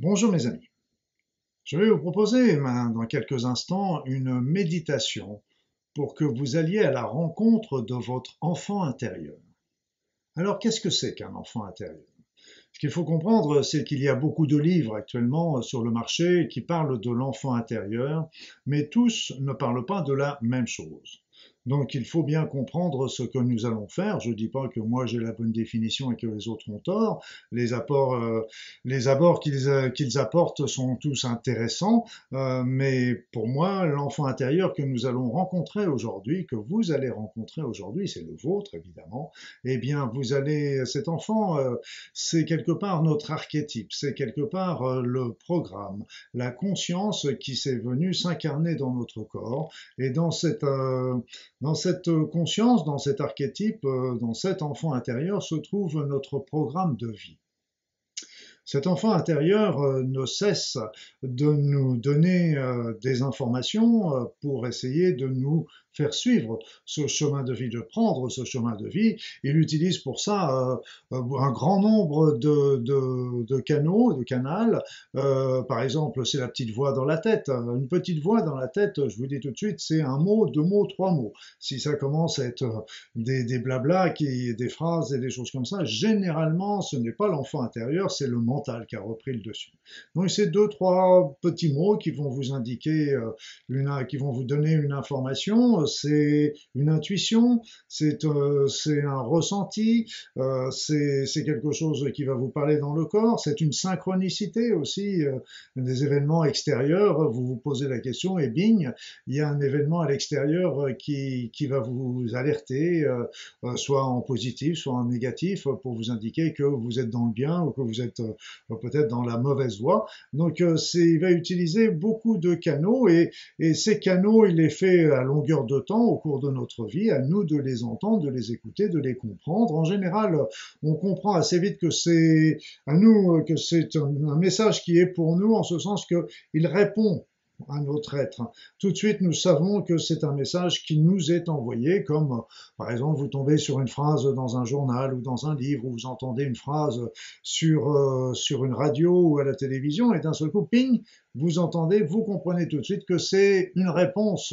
Bonjour mes amis. Je vais vous proposer dans quelques instants une méditation pour que vous alliez à la rencontre de votre enfant intérieur. Alors qu'est-ce que c'est qu'un enfant intérieur? Ce qu'il faut comprendre, c'est qu'il y a beaucoup de livres actuellement sur le marché qui parlent de l'enfant intérieur, mais tous ne parlent pas de la même chose. Donc il faut bien comprendre ce que nous allons faire. Je ne dis pas que moi j'ai la bonne définition et que les autres ont tort. Les apports, euh, les abords euh, qu'ils apportent sont tous intéressants, euh, mais pour moi, l'enfant intérieur que nous allons rencontrer aujourd'hui, que vous allez rencontrer aujourd'hui, c'est le vôtre évidemment. Eh bien, vous allez, cet enfant, c'est quelque part notre archétype, c'est quelque part le programme, la conscience qui s'est venue s'incarner dans notre corps et dans cette dans cette conscience, dans cet archétype, euh, dans cet enfant intérieur se trouve notre programme de vie. Cet enfant intérieur euh, ne cesse de nous donner euh, des informations pour essayer de nous faire suivre ce chemin de vie, de prendre ce chemin de vie. Il utilise pour ça euh, un grand nombre de, de, de canaux, de canals. Euh, par exemple, c'est la petite voix dans la tête. Une petite voix dans la tête, je vous dis tout de suite, c'est un mot, deux mots, trois mots. Si ça commence à être euh, des, des blablas, qui, des phrases et des choses comme ça, généralement, ce n'est pas l'enfant intérieur, c'est le mental qui a repris le dessus. Donc, c'est deux, trois petits mots qui vont vous indiquer, qui vont vous donner une information c'est une intuition, c'est euh, un ressenti, euh, c'est quelque chose qui va vous parler dans le corps, c'est une synchronicité aussi, euh, des événements extérieurs, vous vous posez la question et bing, il y a un événement à l'extérieur qui, va vous alerter, soit en positif, soit en négatif, pour vous indiquer que vous êtes dans le bien ou que vous êtes peut-être dans la mauvaise voie. Donc il va utiliser beaucoup de canaux et, et ces canaux, il les fait à longueur de temps au cours de notre vie, à nous de les entendre, de les écouter, de les comprendre. En général, on comprend assez vite que c'est à nous que c'est un, message qui est pour nous en ce sens qu'il répond à notre être. Tout de suite, nous savons que c'est un message qui nous est envoyé, comme par exemple vous tombez sur une phrase dans un journal ou dans un livre, ou vous entendez une phrase sur, euh, sur une radio ou à la télévision, et d'un seul coup, ping, vous entendez, vous comprenez tout de suite que c'est une réponse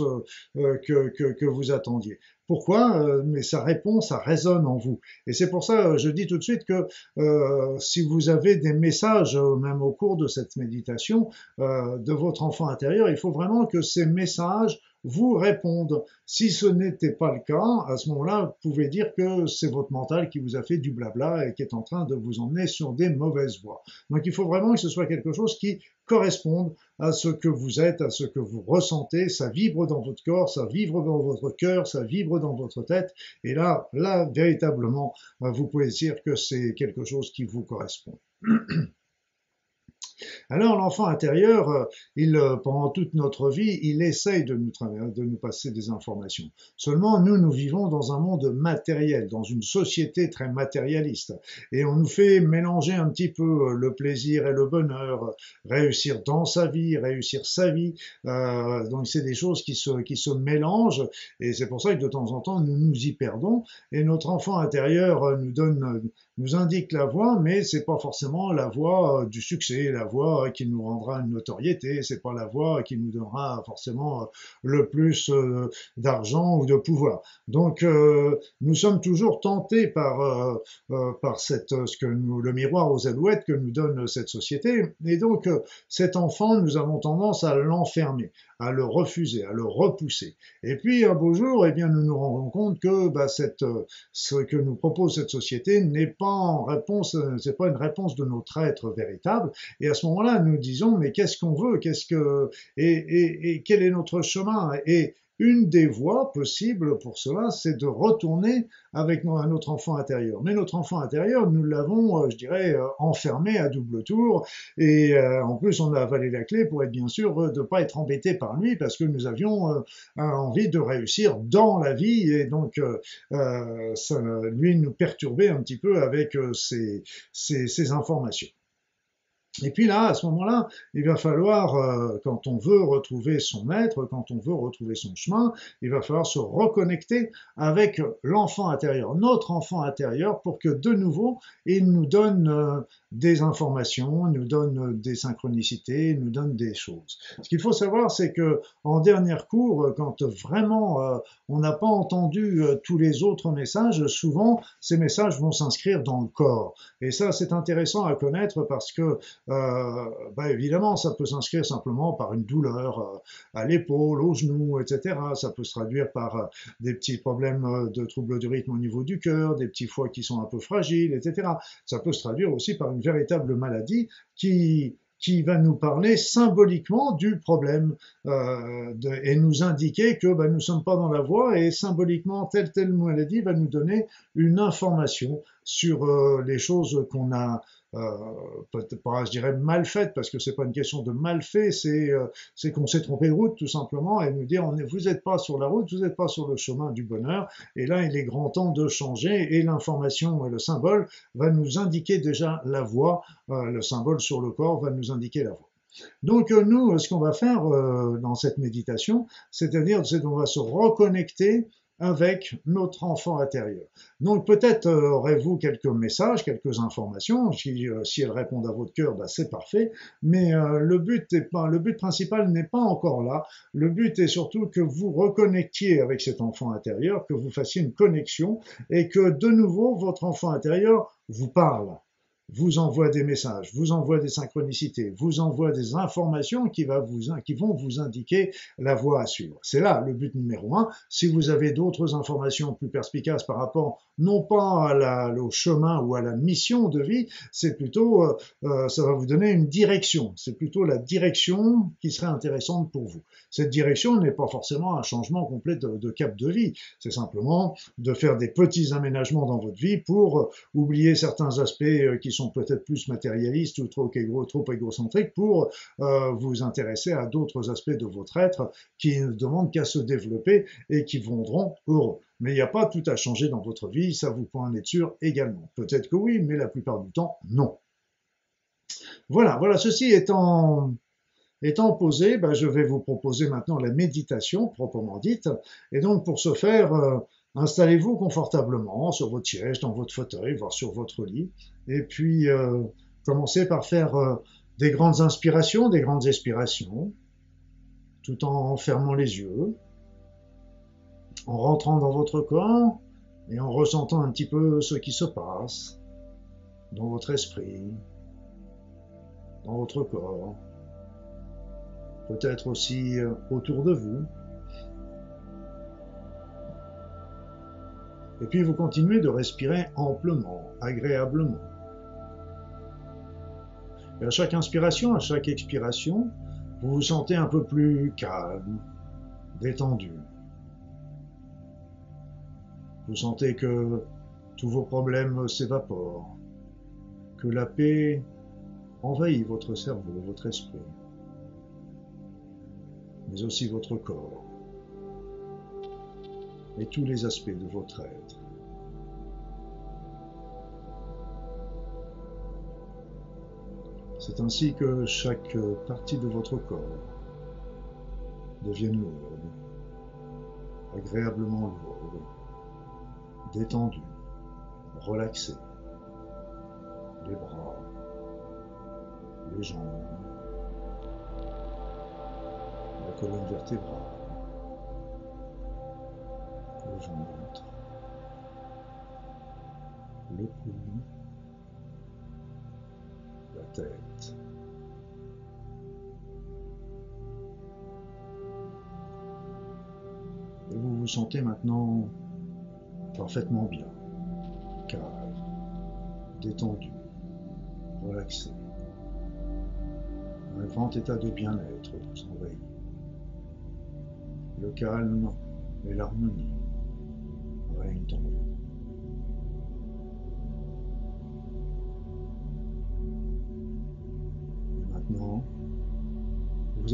euh, que, que, que, vous attendiez. Pourquoi? Euh, Mais ça répond, ça résonne en vous. Et c'est pour ça, euh, je dis tout de suite que euh, si vous avez des messages, même au cours de cette méditation, de votre enfant intérieur, il faut vraiment que ces messages vous répondent. Si ce n'était pas le cas, à ce moment-là, vous pouvez dire que c'est votre mental qui vous a fait du blabla et qui est en train de vous emmener sur des mauvaises voies. Donc il faut vraiment que ce soit quelque chose qui corresponde à ce que vous êtes, à ce que vous ressentez, ça vibre dans votre corps, ça vibre dans votre cœur, ça vibre dans votre tête, et là, là, véritablement, vous pouvez dire que c'est quelque chose qui vous correspond. Alors l'enfant intérieur, euh, euh, pendant toute notre vie, il essaye de nous, passer des informations. Seulement, nous, nous vivons dans un monde matériel, dans une société très matérialiste. Et on nous fait mélanger un petit peu euh, le plaisir et le bonheur, réussir dans sa vie, réussir sa vie. Donc c'est des choses qui se, qui se mélangent. Et c'est pour ça que de temps en temps, nous nous y perdons. Et notre enfant intérieur nous donne, nous indique la voie, mais c'est pas forcément la voie du succès, la voie qui nous rendra une notoriété, c'est pas la voie qui nous donnera forcément euh, le plus euh, d'argent ou de pouvoir. Donc euh, nous sommes toujours tentés par par cette ce que nous, le miroir aux alouettes que nous donne cette société et donc cet enfant nous avons tendance à l'enfermer, à le refuser, à le repousser. Et puis un beau jour, eh bien nous nous rendons compte que bah, cette ce que nous propose cette société n'est pas en réponse, c'est pas une réponse de notre être véritable. Et à ce moment-là, nous disons, mais qu'est-ce qu'on veut? Qu'est-ce que et, et, et, quel est notre chemin? Et une des voies possibles pour cela, c'est de retourner avec notre enfant intérieur. Mais notre enfant intérieur, nous l'avons, euh, je dirais, euh, enfermé à double tour. Et euh, en plus, on a avalé la clé pour être bien sûr de ne pas être embêté par lui parce que nous avions envie de réussir dans la vie. Et donc, ça, lui, nous perturbait un petit peu avec ces, ces informations. Et puis là, à ce moment-là, il va falloir, euh, quand on veut retrouver son maître, quand on veut retrouver son chemin, il va falloir se reconnecter avec l'enfant intérieur, notre enfant intérieur, pour que de nouveau, il nous donne euh, des informations, nous donne des synchronicités, nous donne des choses. Ce qu'il faut savoir, c'est que en dernière cours, quand vraiment euh, on n'a pas entendu tous les autres messages, souvent ces messages vont s'inscrire dans le corps. Et ça, c'est intéressant à connaître parce que euh, bah évidemment, ça peut s'inscrire simplement par une douleur euh, à l'épaule, au genou, etc. Ça peut se traduire par euh, des petits problèmes de troubles du rythme au niveau du cœur, des petits foies qui sont un peu fragiles, etc. Ça peut se traduire aussi par une véritable maladie qui qui va nous parler symboliquement du problème euh, de, et nous indiquer que ben, nous ne sommes pas dans la voie et symboliquement telle telle maladie va nous donner une information sur euh, les choses qu'on a euh, pas, je dirais, mal faites, parce que c'est pas une question de mal fait, c'est euh, c'est qu'on s'est trompé de route tout simplement, et nous dire on est, vous n'êtes pas sur la route, vous n'êtes pas sur le chemin du bonheur, et là il est grand temps de changer, et l'information le symbole va nous indiquer déjà la voie, euh, le symbole sur le corps va nous indiquer la voie. Donc nous, ce qu'on va faire dans cette méditation, c'est-à-dire c'est qu'on va se reconnecter avec notre enfant intérieur. Donc peut-être euh, aurez-vous quelques messages, quelques informations. Si, euh, si elles répondent à votre cœur, bah, c'est parfait. Mais euh, le but le but principal n'est pas encore là. Le but est surtout que vous reconnectiez avec cet enfant intérieur, que vous fassiez une connexion et que de nouveau votre enfant intérieur vous parle vous envoie des messages, vous envoie des synchronicités, vous envoie des informations qui, vont vous indiquer la voie à suivre. C'est là le but numéro un. Si vous avez d'autres informations plus perspicaces par rapport non pas au chemin ou à la mission de vie, c'est plutôt, euh, euh, ça va vous donner une direction. C'est plutôt la direction qui serait intéressante pour vous. Cette direction n'est pas forcément un changement complet de, de cap de vie. C'est simplement de faire des petits aménagements dans votre vie pour euh, oublier certains aspects qui sont peut-être plus matérialistes ou trop, trop égocentriques pour euh, vous intéresser à d'autres aspects de votre être qui ne demandent qu'à se développer et qui rendront heureux. Mais il n'y a pas tout à changer dans votre vie, ça vous peut en être sûr également. Peut-être que oui, mais la plupart du temps, non. Voilà, voilà, ceci étant, étant posé, ben, je vais vous proposer maintenant la méditation proprement dite. Et donc pour ce faire, euh, Installez-vous confortablement sur votre siège, dans votre fauteuil, voire sur votre lit, et puis euh, commencez par faire euh, des grandes inspirations, des grandes expirations, tout en fermant les yeux, en rentrant dans votre corps et en ressentant un petit peu ce qui se passe dans votre esprit, dans votre corps, peut-être aussi euh, autour de vous. Et puis vous continuez de respirer amplement, agréablement. Et à chaque inspiration, à chaque expiration, vous vous sentez un peu plus calme, détendu. Vous sentez que tous vos problèmes s'évaporent, que la paix envahit votre cerveau, votre esprit, mais aussi votre corps et tous les aspects de votre être. C'est ainsi que chaque partie de votre corps devienne lourde, agréablement lourde, détendue, relaxée. Les bras, les jambes, la colonne vertébrale, le ventre, le cou, la tête. Et vous vous sentez maintenant parfaitement bien, calme, détendu, relaxé. Un grand état de bien-être vous envahit. Le calme et l'harmonie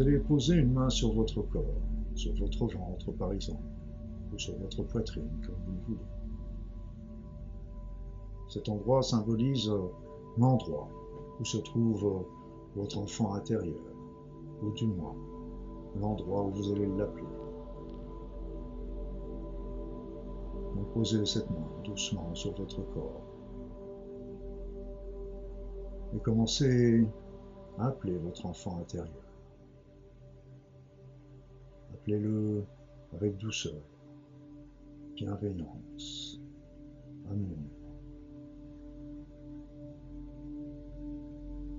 vous allez poser une main sur votre corps, sur votre ventre par exemple, ou sur votre poitrine, comme vous le voulez. Cet endroit symbolise l'endroit où se trouve votre enfant intérieur, ou du moins l'endroit où vous allez l'appeler. Donc posez cette main doucement sur votre corps et commencez à appeler votre enfant intérieur. Appelez-le avec douceur, bienveillance, amour.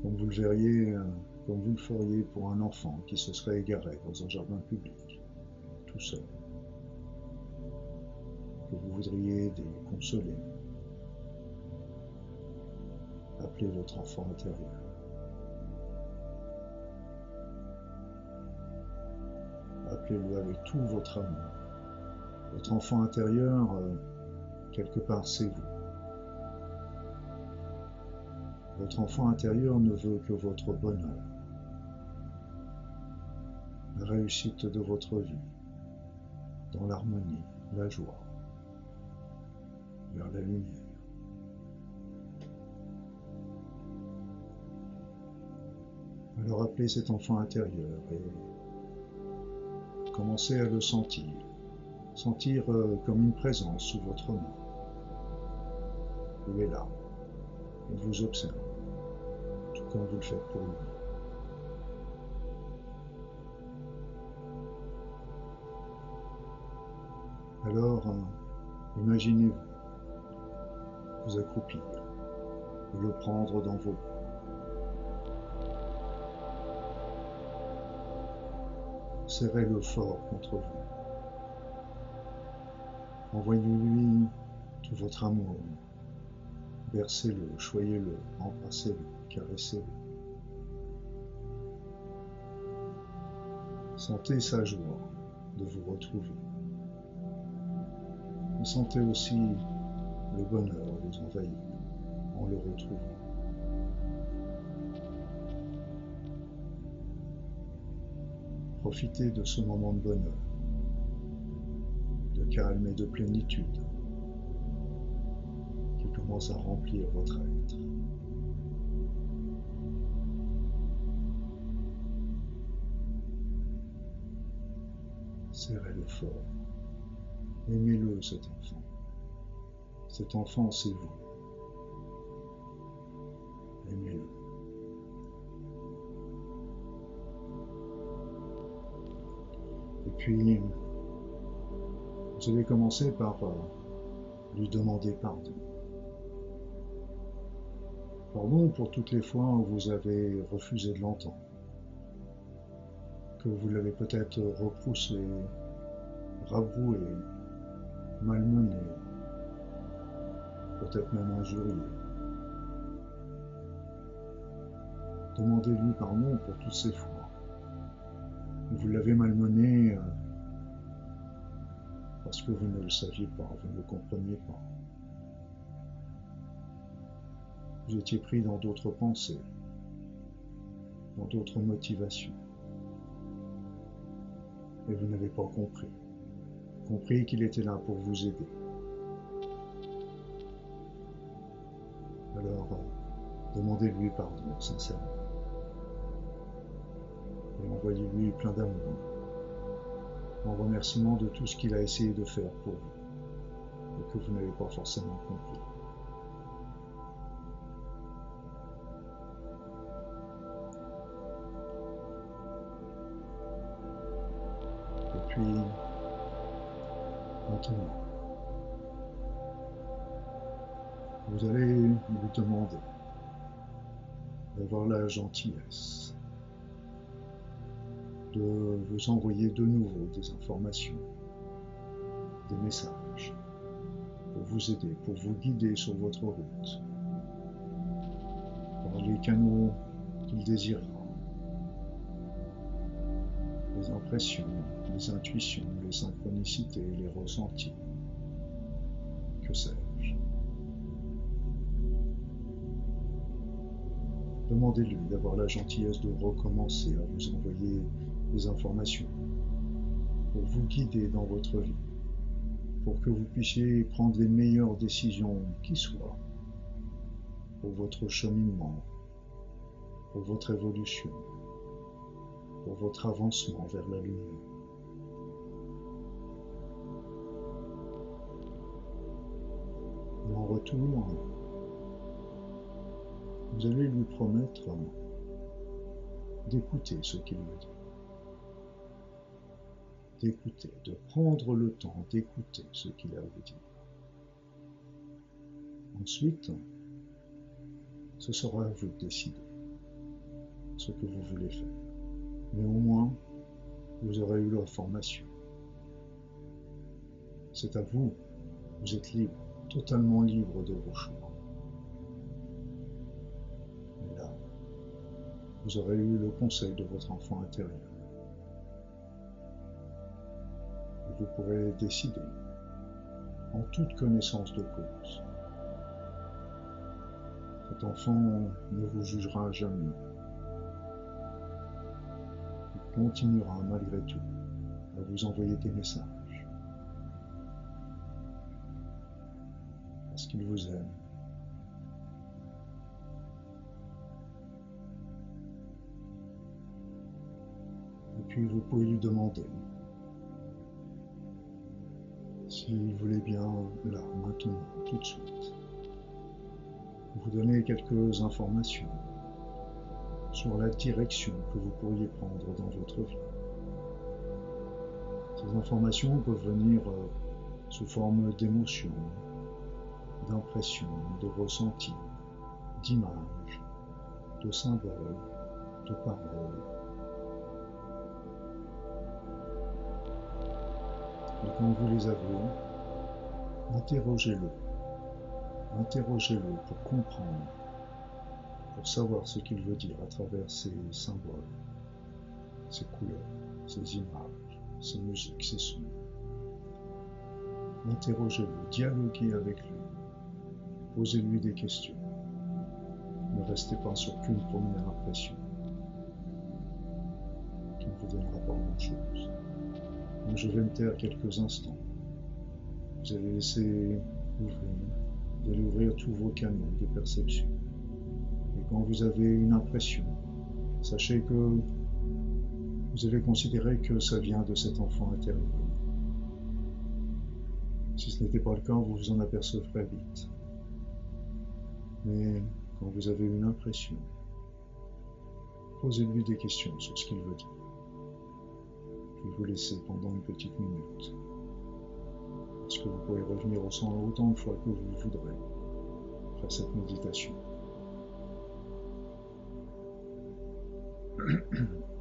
Comme vous le verriez, euh, comme vous le feriez pour un enfant qui se serait égaré dans un jardin public, tout seul, que vous voudriez consoler. Appelez votre enfant intérieur. Appelez-le avec tout votre amour. Votre enfant intérieur, euh, quelque part, c'est vous. Votre enfant intérieur ne veut que votre bonheur, la réussite de votre vie, dans l'harmonie, la joie, vers la lumière. Alors appelez cet enfant intérieur et commencez à le sentir, sentir euh, comme une présence sous votre main. Il est là, il vous observe, tout comme vous le faites pour lui. Alors, euh, imaginez-vous vous accroupir et le prendre dans vos bras. Serrez-le fort contre vous. Envoyez-lui tout votre amour. Bercez-le, choyez-le, embrassez-le, caressez-le. Sentez sa joie de vous retrouver. Et sentez aussi le bonheur vous envahir en le retrouvant. Profitez de ce moment de bonheur, de calme et de plénitude qui commence à remplir votre être. Serrez-le fort. Aimez-le, cet enfant. Cet enfant, c'est vous. Aimez-le. Puis, vous allez commencer par euh, lui demander pardon. Pardon pour toutes les fois où vous avez refusé de l'entendre, que vous l'avez peut-être repoussé, rabroué, malmené, peut-être même injurié. Demandez-lui pardon pour toutes ces fois vous l'avez malmené parce que vous ne le saviez pas, vous ne le compreniez pas. Vous étiez pris dans d'autres pensées, dans d'autres motivations. Et vous n'avez pas compris. Compris qu'il était là pour vous aider. Alors, euh, demandez-lui pardon, sincèrement et envoyez-lui plein d'amour, en remerciement de tout ce qu'il a essayé de faire pour vous, et que vous n'avez pas forcément compris. Et puis, maintenant, vous allez lui demander d'avoir la gentillesse de vous envoyer de nouveau des informations, des messages, pour vous aider, pour vous guider sur votre route, par les canaux qu'il désirera, les impressions, les intuitions, les synchronicités, les ressentis, que sais-je. Demandez-lui d'avoir la gentillesse de recommencer à vous envoyer informations pour vous guider dans votre vie, pour que vous puissiez prendre les meilleures décisions qui soient pour votre cheminement pour votre évolution, pour votre avancement vers la lumière. Et en retour, vous allez lui promettre d'écouter ce qu'il vous dit. D'écouter, de prendre le temps d'écouter ce qu'il a à vous dire. Ensuite, ce sera à vous de décider ce que vous voulez faire. Mais au moins, vous aurez eu l'information. C'est à vous, vous êtes libre, totalement libre de vos choix. Et là, vous aurez eu le conseil de votre enfant intérieur. Vous pourrez décider en toute connaissance de cause. Cet enfant ne vous jugera jamais. Il continuera malgré tout à vous envoyer des messages. Parce qu'il vous aime. Et puis vous pouvez lui demander s'il voulait bien là, maintenant, tout de suite vous donner quelques informations sur la direction que vous pourriez prendre dans votre vie. Ces informations peuvent venir euh, sous forme d'émotions, d'impressions, de ressentis, d'images, de symboles, de paroles. Et quand vous les avez, interrogez-le Interrogez-le pour comprendre, pour savoir ce qu'il veut dire à travers ces symboles, ces couleurs, ces images, ces musiques, ces sons. Interrogez-le, dialoguez avec lui, posez-lui des questions. Ne restez pas sur qu'une première impression qui ne vous donnera pas grand-chose. Je vais me taire quelques instants. Vous allez laisser ouvrir vous allez ouvrir tous vos canaux de perception. Et quand vous avez une impression, sachez que vous allez considérer que ça vient de cet enfant intérieur. Si ce n'était pas le cas, vous vous en apercevrez vite. Mais quand vous avez une impression, posez-lui des questions sur ce qu'il veut dire. Puis vous laissez pendant une petite minute parce que vous pouvez revenir au centre autant de fois que vous voudrez faire cette méditation.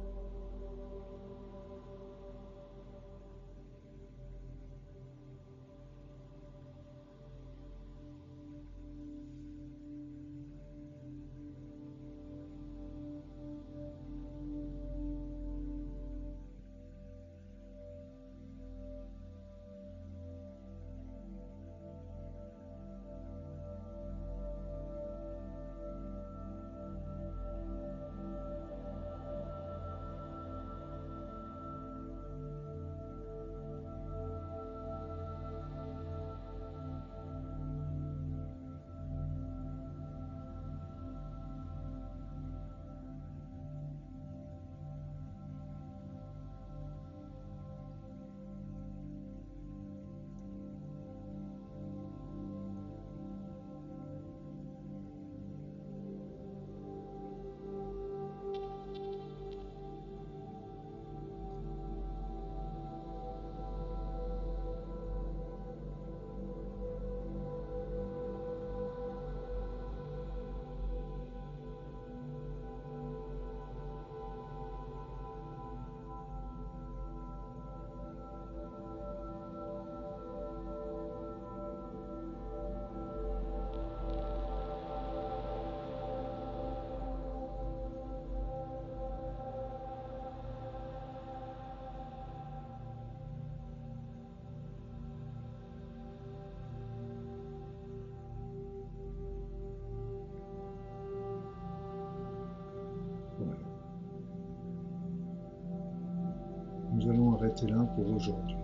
là pour aujourd'hui.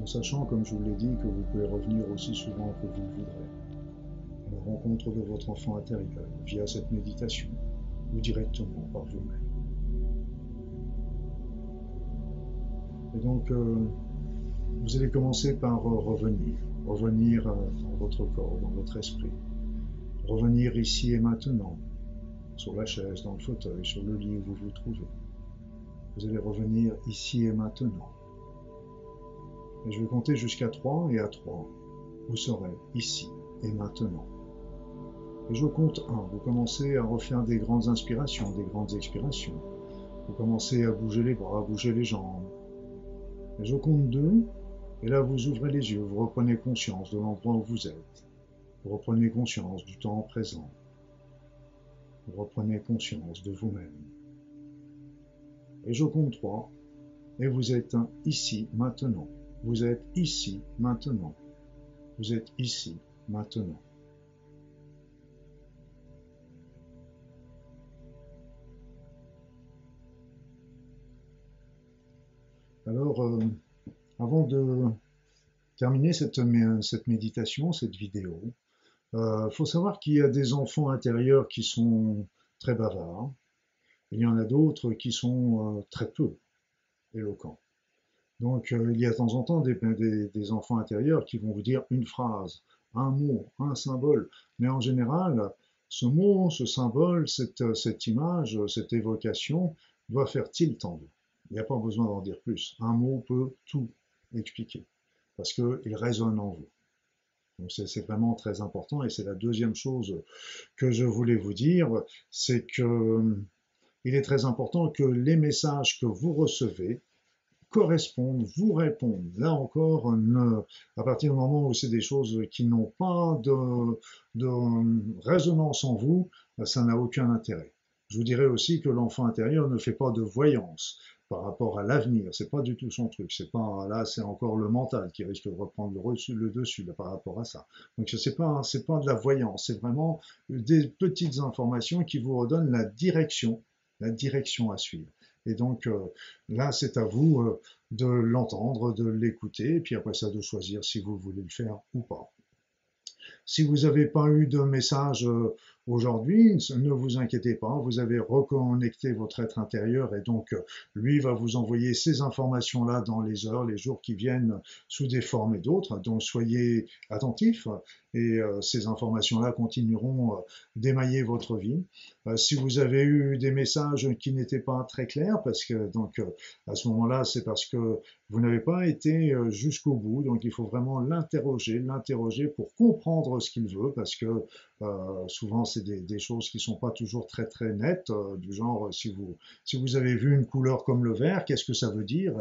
En sachant, comme je vous l'ai dit, que vous pouvez revenir aussi souvent que vous le voudrez. la rencontre de votre enfant intérieur via cette méditation ou directement par vous-même. Et donc, euh, vous allez commencer par revenir, revenir euh, dans votre corps, dans votre esprit, revenir ici et maintenant, sur la chaise, dans le fauteuil, sur le lit où vous vous trouvez. Vous allez revenir ici et maintenant. Et je vais compter jusqu'à 3 et à 3, vous serez ici et maintenant. Et je compte 1, vous commencez à refaire des grandes inspirations, des grandes expirations. Vous commencez à bouger les bras, à bouger les jambes. Et je compte 2, et là vous ouvrez les yeux, vous reprenez conscience de l'endroit où vous êtes. Vous reprenez conscience du temps présent. Vous reprenez conscience de vous-même. Et je compte 3, et vous êtes ici maintenant. Vous êtes ici maintenant. Vous êtes ici maintenant. Alors, euh, avant de terminer cette, cette, méditation, cette vidéo, il euh, faut savoir qu'il y a des enfants intérieurs qui sont très bavards, il y en a d'autres qui sont euh, très peu éloquents. Donc euh, il y a de temps en temps des, enfants intérieurs qui vont vous dire une phrase, un mot, un symbole, mais en général, ce mot, ce symbole, cette, cette image, cette évocation doit faire tilt en vous. Il n'y a pas besoin d'en dire plus. Un mot peut tout expliquer, parce qu'il résonne en vous. Donc c'est vraiment très important, et c'est la deuxième chose que je voulais vous dire, c'est que il est très important que les messages que vous recevez correspondent, vous répondent. Là encore, à partir du moment où c'est des choses qui n'ont pas de, résonance en vous, ça n'a aucun intérêt. Je vous dirais aussi que l'enfant intérieur ne fait pas de voyance par rapport à l'avenir. C'est pas du tout son truc. C'est pas là, c'est encore le mental qui risque de reprendre le, dessus par rapport à ça. Donc c'est pas c'est pas de la voyance. C'est vraiment des petites informations qui vous redonnent la direction, la direction à suivre. Et donc euh, là, c'est à vous euh, de l'entendre, de l'écouter, et puis après ça, de choisir si vous voulez le faire ou pas. Si vous n'avez pas eu de message euh, aujourd'hui, ne vous inquiétez pas, vous avez reconnecté votre être intérieur et donc lui va vous envoyer ces informations-là dans les heures, les jours qui viennent sous des formes et d'autres. Donc soyez attentifs et euh, ces informations-là continueront euh, d'émailler votre vie. Euh, si vous avez eu des messages qui n'étaient pas très clairs, parce que donc à ce moment-là, c'est parce que vous n'avez pas été jusqu'au bout, donc il faut vraiment l'interroger, l'interroger pour comprendre ce qu'il veut, parce que souvent c'est des, choses qui sont pas toujours très très nettes, du genre si vous si vous avez vu une couleur comme le vert, qu'est-ce que ça veut dire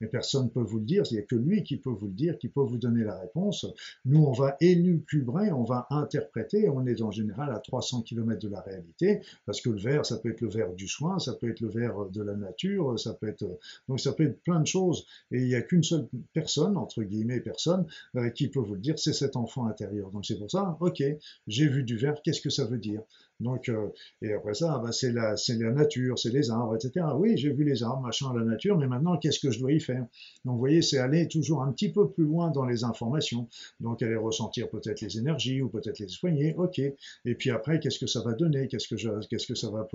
Mais personne ne peut vous le dire, il n'y a que lui qui peut vous le dire, qui peut vous donner la réponse. Nous, on va éluculer on va interpréter, on est en général à 300 km de la réalité, parce que le verre, ça peut être le verre du soin, ça peut être le verre de la nature, ça peut être, donc ça peut être plein de choses, et il n'y a qu'une seule personne, entre guillemets personne, euh, qui peut vous le dire, c'est cet enfant intérieur. Donc c'est pour ça, ok, j'ai vu du verre, qu'est-ce que ça veut dire donc, euh, et après ça, bah, c'est la, nature, c'est les arbres, etc. Oui, j'ai vu les arbres, machin, la nature, mais maintenant, qu'est-ce que je dois y faire? Donc, vous voyez, c'est aller toujours un petit peu plus loin dans les informations. Donc, aller ressentir peut-être les énergies ou peut-être les soigner, ok. Et puis après, qu'est-ce que ça va donner? Qu'est-ce que qu'est-ce que ça va,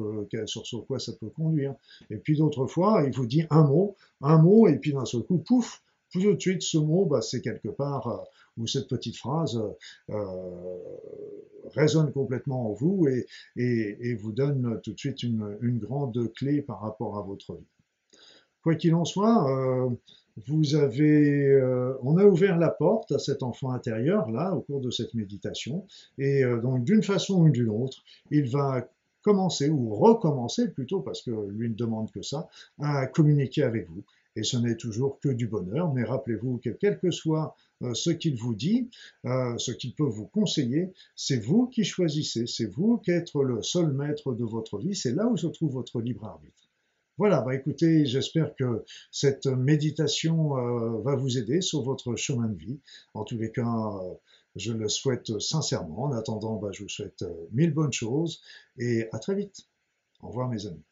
sur, sur quoi ça peut conduire? Et puis d'autres fois, il vous dit un mot, un mot, et puis d'un seul coup, pouf, tout de suite, ce mot, bah, c'est quelque part euh, où cette petite phrase euh, résonne complètement en vous et, vous donne tout de suite une, grande clé par rapport à votre vie. Quoi qu'il en soit, euh, vous avez, euh, on a ouvert la porte à cet enfant intérieur là au cours de cette méditation et euh, donc d'une façon ou d'une autre, il va commencer ou recommencer plutôt parce que lui ne demande que ça à communiquer avec vous et ce n'est toujours que du bonheur, mais rappelez-vous que quel que soit euh, ce qu'il vous dit, euh, ce qu'il peut vous conseiller, c'est vous qui choisissez, c'est vous qui êtes le seul maître de votre vie, c'est là où se trouve votre libre arbitre. Voilà, bah écoutez, j'espère que cette méditation euh, va vous aider sur votre chemin de vie. En tous les cas, je le souhaite sincèrement. En attendant, bah, je vous souhaite mille bonnes choses et à très vite. Au revoir mes amis.